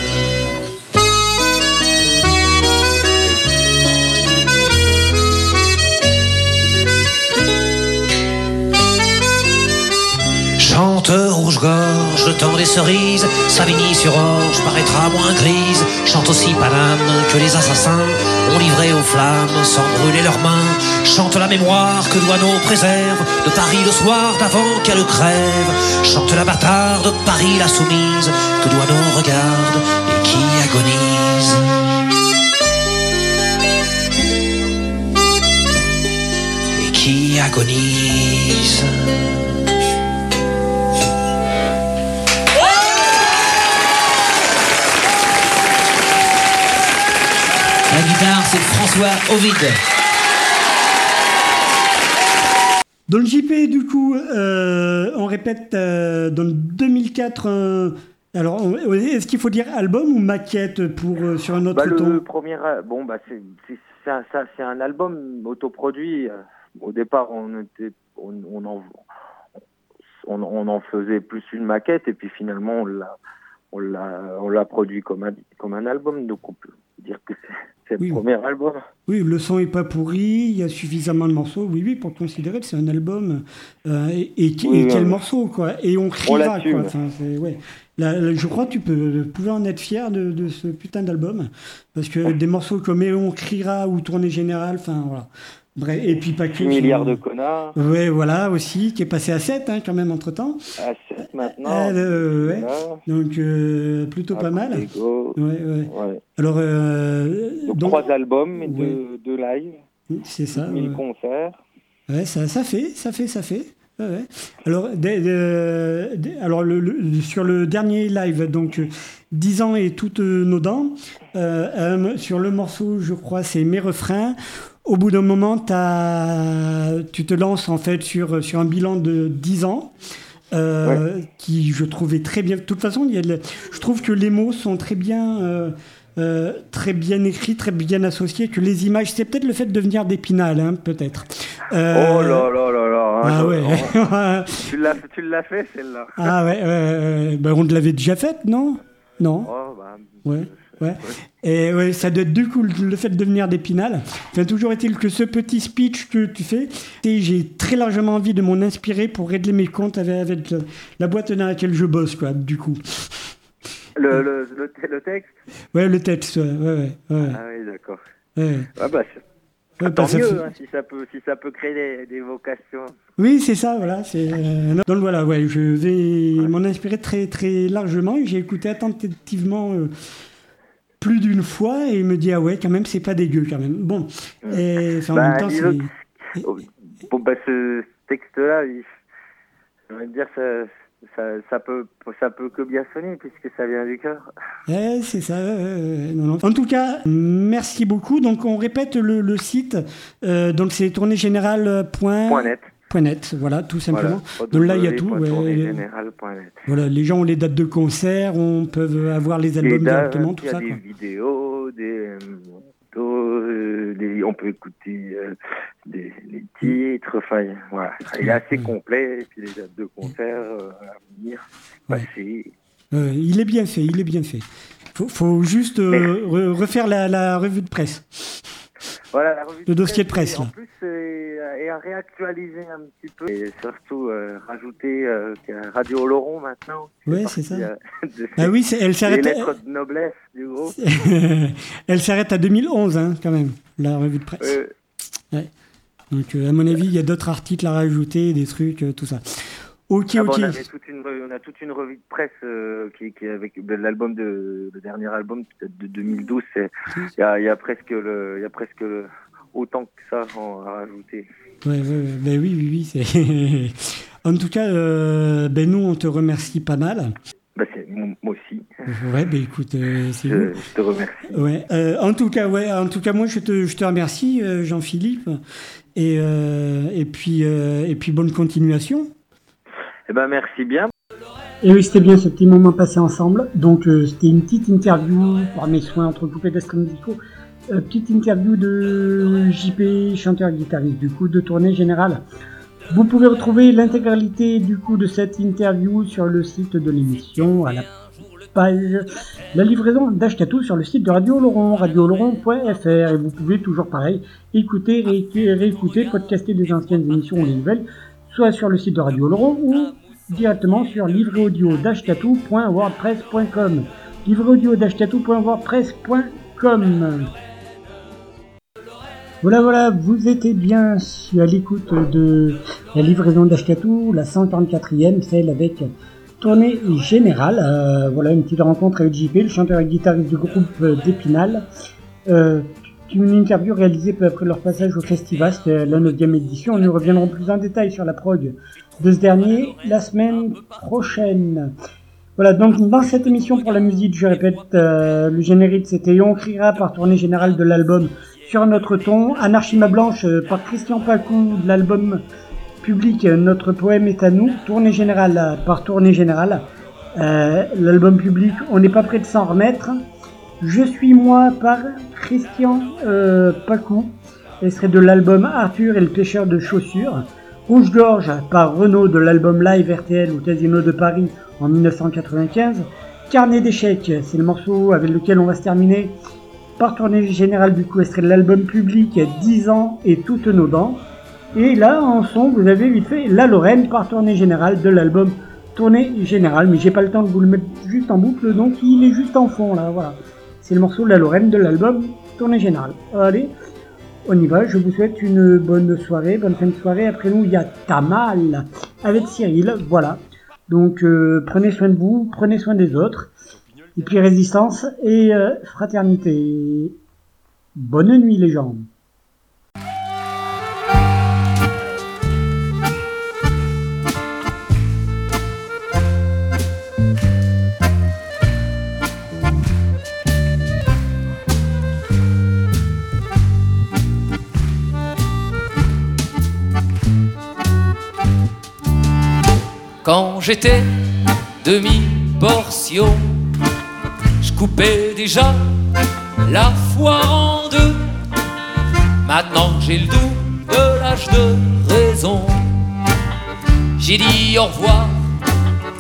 Temps des cerises, Savigny-sur-Orge paraîtra moins grise. Chante aussi Paname que les assassins ont livré aux flammes sans brûler leurs mains. Chante la mémoire que Douaneau préserve de Paris le soir d'avant qu'elle crève. Chante la bâtarde de Paris la soumise que Douaneau regarde et qui agonise. Et qui agonise. C'est François Ovid. Dans le JP, du coup, euh, on répète euh, dans 2004. euh, alors, est-ce qu'il faut dire album ou maquette pour euh, sur un autre Bah, ton le premier, bon, bah, c'est c'est- c'est un, ça- c'est un album autoproduit. Au départ, on, était, on, on, en, on, on en faisait plus une maquette, et puis finalement, on l'a, on l'a, on l'a produit comme un, comme un album. Donc, on peut dire que c'est, Oui. le premier album. Oui, le son est pas pourri, il y a suffisamment de morceaux, oui, oui, pour considérer que c'est un album. euh, et et, qui- Oui, et quel morceau, quoi. Et on criera, quoi. Enfin, c'est- ouais. Là, là, je crois que tu peux, pouvais en être fier de, de ce putain d'album. Parce que des morceaux comme Et on criera ou Tournée Générale, enfin, voilà. Bref, et puis pas que. 6 milliards de connards, Ouais, voilà, aussi, qui est passé à 7, hein, quand même, entre temps. à 7 maintenant. Euh, ouais. Donc, euh, plutôt À pas mal. Ouais. Alors, euh, Donc, donc, trois albums et deux, deux lives, c'est ça. 1000 ouais. concerts. Ouais, ça, ça fait, ça fait, ça fait. Ouais. Alors, alors le, le- sur le dernier live, donc euh, 10 ans et toutes nos dents, euh, euh, sur le morceau, je crois, c'est mes refrains. Au bout d'un moment, tu te lances en fait sur, sur un bilan de 10 ans. euh, qui je trouvais très bien. De toute façon, il y a je trouve que les mots sont très bien, euh, euh, très bien écrits, très bien associés. Que les images, c'est peut-être le fait de venir d'Épinal, hein, peut-être. Oh là là là là. ah hein, ouais. je- Tu l'as, tu l'as fait celle-là. ah ouais. ben, on te l'avait déjà faite, non? Non? Oh, bah, Ouais. Ouais. Et ouais, ça doit être du coup le fait de devenir d'Épinal. Enfin, toujours est-il que ce petit speech que tu fais, j'ai très largement envie de m'en inspirer pour régler mes comptes avec, avec la, boîte dans laquelle je bosse, quoi, du coup. Le, le, le, le texte? Ouais, le texte, ouais, ouais, ouais. ouais, Ah oui, d'accord. ouais. Ah bah, Ouais, tant bah, ça mieux hein, si, ça peut, si ça peut créer des, des vocations. Oui, c'est ça, voilà. C'est, euh, donc voilà, ouais, je vais m'en inspirer très, très largement. J'ai écouté attentivement euh, plus d'une fois et me dit, ah ouais, quand même, c'est pas dégueu, quand même. Bon, et enfin, en Bah, même temps, c'est... Oh, Bon, bah, ce texte-là, il- je vais dire, ça, ça, ça, peut, ça peut que bien sonner puisque ça vient du cœur. Ouais, c'est ça. Non, non. En tout cas, merci beaucoup. Donc, on répète le, le site. Euh, donc, c'est tournéegénérale.net. Net. voilà, tout simplement. Voilà. Donc là, il y a tout. ouais. www.tournéegénérale.net. Voilà, les gens ont les dates de concert, on peut avoir les albums dates, directement, tout y a ça. des Quoi. vidéos, des euh, des- on peut écouter euh, des, les titres, enfin voilà. Il est assez complet, et puis les dates de concert euh, à venir, passer. Euh, il est bien fait, il est bien fait. Faut, faut juste re- refaire la, la revue de presse. Voilà, la revue Le dossier de presse, et En là. plus, euh, et à réactualiser un petit peu, et surtout euh, rajouter euh, Radio Oloron maintenant. qui Ouais, fait c'est ça. euh, de- Ah oui, elle s'arrête. lettres de noblesse du groupe. elle s'arrête à 2011, hein, quand même, la revue de presse. Euh, Donc, euh, à mon avis, il y a d'autres articles à rajouter, des trucs, euh, tout ça. Ok, Ah bon, ok. on, avait toute une, on a toute une revue de presse euh, qui, avec l'album de le dernier album de 2012. c'est- Il y a, il y a presque le, y a presque le- autant que ça en- à rajouter. Ouais, ben oui, oui, oui. en tout cas, euh, ben nous, on te remercie pas mal. Bah, c'est moi aussi. Ouais, ben écoute, euh, c'est Je, vous. je te remercie. Ouais. Euh, en tout cas, ouais. En tout cas, moi, je te, je te remercie, euh, Jean-Philippe, et et puis et puis bonne continuation. Eh ben merci bien. Et oui, c'était bien ce petit moment passé ensemble. Donc, euh, c'était une petite interview par mes soins entrecoupés d'estres musicaux. Euh, petite interview de JP, chanteur-guitariste du coup de tournée générale. Vous pouvez retrouver l'intégralité du coup de cette interview sur le site de l'émission, à la page La livraison d'Achetatou sur le site de Radio Laurent, radioloron.fr. Et vous pouvez toujours pareil écouter, réécouter, réécouter, podcaster des anciennes émissions ou les nouvelles, soit sur le site de Radio Laurent ou directement sur livreaudio-wordpress.com livreaudio-wordpress.com voilà, voilà, vous étiez bien à l'écoute de la livraison d'Ashkatou, la 144e, celle avec tournée générale. Euh, voilà, une petite rencontre avec JP, le chanteur et guitariste du groupe euh, d'Épinal. Euh, une interview réalisée peu après leur passage au festival, c'était la 9e édition. Nous reviendrons plus en détail sur la prog de ce dernier la semaine prochaine. Voilà, donc dans cette émission pour la musique, je répète, le générique c'était On criera par tournée générale de l'album sur notre ton, Anarchima Blanche euh, par Christian Pacou de l'album public euh, Notre poème est à nous, tournée générale euh, par tournée générale. L'album public On n'est pas prêt de s'en remettre. Je suis moi par Christian Pacou, serait de l'album Arthur et le pêcheur de chaussures. Rouge Gorge par Renault de l'album Live RTL au Casino de Paris en 1995. Carnet d'échecs, c'est le morceau avec lequel on va se terminer par tournée générale du coup de l'album public 10 ans et toutes nos dents. Et là en son vous avez vite fait La Lorraine par tournée générale de l'album Tournée Générale, mais j'ai pas le temps de vous le mettre juste en boucle donc il est juste en fond là, voilà. C'est le morceau de La Lorraine de l'album Tournée Générale. Allez, on y va, je vous souhaite une bonne soirée, bonne fin de soirée. Après nous il y a Tamal avec Cyril, voilà. Donc euh, prenez soin de vous, prenez soin des autres. Et puis résistance et euh, fraternité. Bonne nuit les gens. Quand j'étais demi-portion coupais déjà la foire en deux. Maintenant j'ai le doux de l'âge de raison, j'ai dit au revoir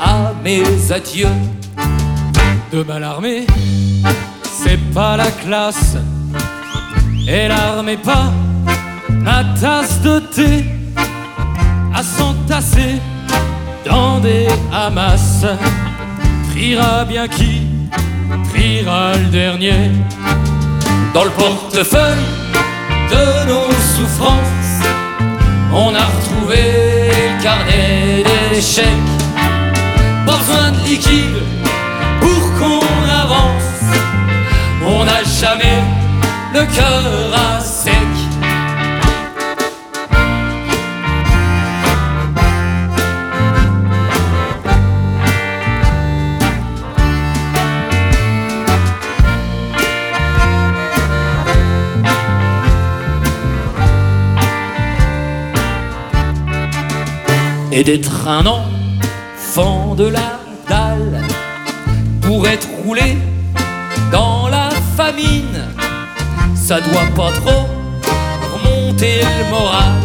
à mes adieux. Demain l'armée, c'est pas la classe, et l'armée pas ma tasse de thé à s'entasser dans des hamas. Priera bien qui le dernier dans le portefeuille de nos souffrances. On a retrouvé le carnet d'échecs. Pas besoin de liquide pour qu'on avance. On n'a jamais le cœur à et d'être un enfant de la dalle pour être roulé dans la famine. Ça doit pas trop remonter le moral,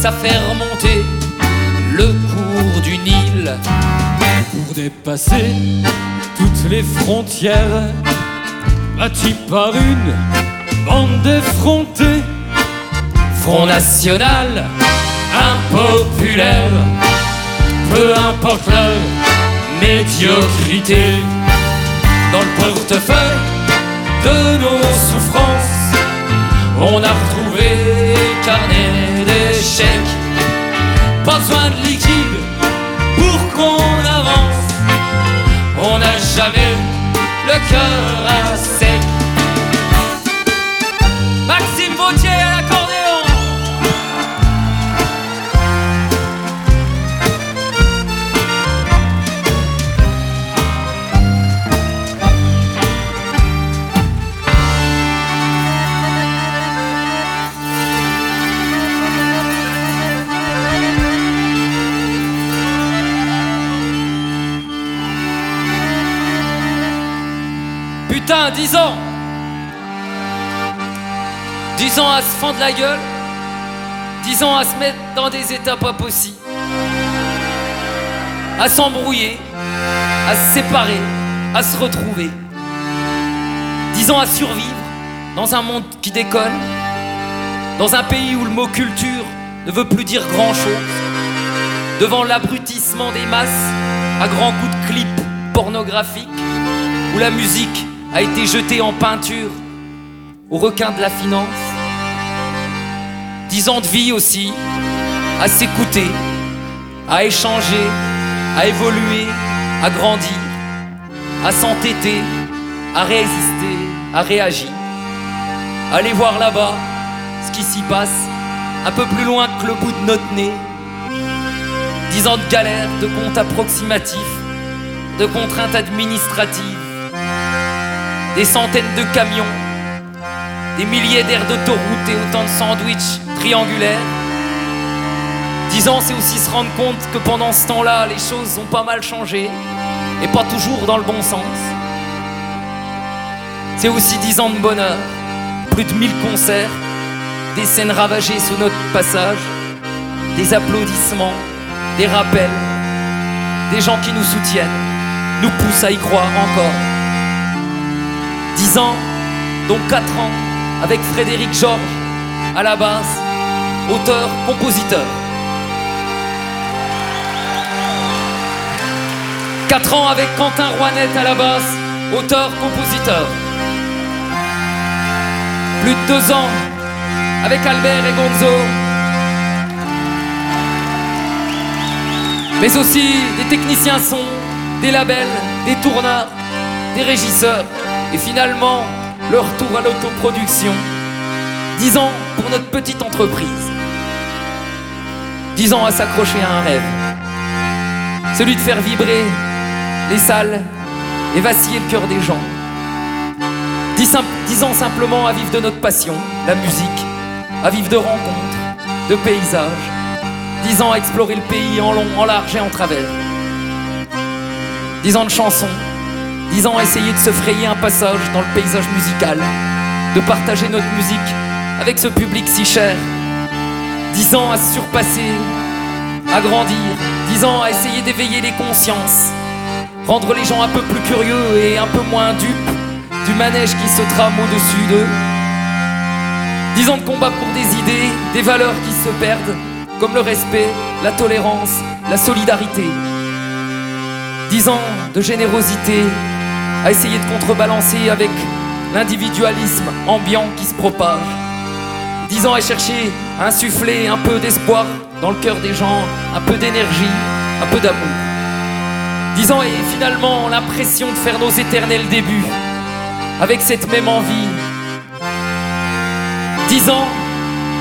ça fait remonter le cours du Nil pour dépasser toutes les frontières bâties par une bande d'effrontés. Front National impopulaire, peu importe leur médiocrité, dans le portefeuille de nos souffrances, on a retrouvé carnet d'échecs, pas besoin de liquide pour qu'on avance, on n'a jamais le cœur à Putain, 10 ans. 10 ans à se fendre la gueule. 10 ans à se mettre dans des états pas possibles. À s'embrouiller, à se séparer, à se retrouver. 10 ans à survivre dans un monde qui déconne, dans un pays où le mot culture ne veut plus dire grand chose. devant l'abrutissement des masses à grands coups de clips pornographiques, où la musique a été jetée en peinture au requin de la finance. Dix ans de vie aussi, à s'écouter, à échanger, à évoluer, à grandir, à s'entêter, à résister, à réagir. Allez voir là-bas ce qui s'y passe, un peu plus loin que le bout de notre nez. Dix ans de galère, de comptes approximatifs, de contraintes administratives, des centaines de camions, des milliers d'aires d'autoroute et autant de sandwichs triangulaires. Dix ans, c'est aussi se rendre compte que pendant ce temps-là, les choses ont pas mal changé et pas toujours dans le bon sens. C'est aussi dix ans de bonheur, plus de mille concerts, des scènes ravagées sous notre passage, des applaudissements, des rappels, des gens qui nous soutiennent, nous poussent à y croire encore. Dix ans, dont quatre ans avec Frédéric Georges à la basse, auteur-compositeur. Quatre ans avec Quentin Rouanet à la basse, auteur-compositeur. Plus de deux ans avec Albert et Gonzo. Mais aussi des techniciens son, des labels, des tourneurs, des régisseurs. Et finalement, le retour à l'autoproduction. Dix ans pour notre petite entreprise. Dix ans à s'accrocher à un rêve. Celui de faire vibrer les salles et vaciller le cœur des gens. Dix, ans simplement à vivre de notre passion, la musique, à vivre de rencontres, de paysages. Dix ans à explorer le pays en long, en large et en travers. Dix ans de chansons, Ans à essayer de se frayer un passage dans le paysage musical, de partager notre musique avec ce public si cher. Dix ans à se surpasser, à grandir. Dix ans à essayer d'éveiller les consciences, rendre les gens un peu plus curieux et un peu moins dupes du manège qui se trame au-dessus d'eux. Dix ans de combat pour des idées, des valeurs qui se perdent, comme le respect, la tolérance, la solidarité. Dix ans de générosité, à essayer de contrebalancer avec l'individualisme ambiant qui se propage. Dix ans à chercher à insuffler un peu d'espoir dans le cœur des gens, un peu d'énergie, un peu d'amour. Dix ans et finalement l'impression de faire nos éternels débuts avec cette même envie. Dix ans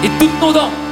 et toutes nos dents.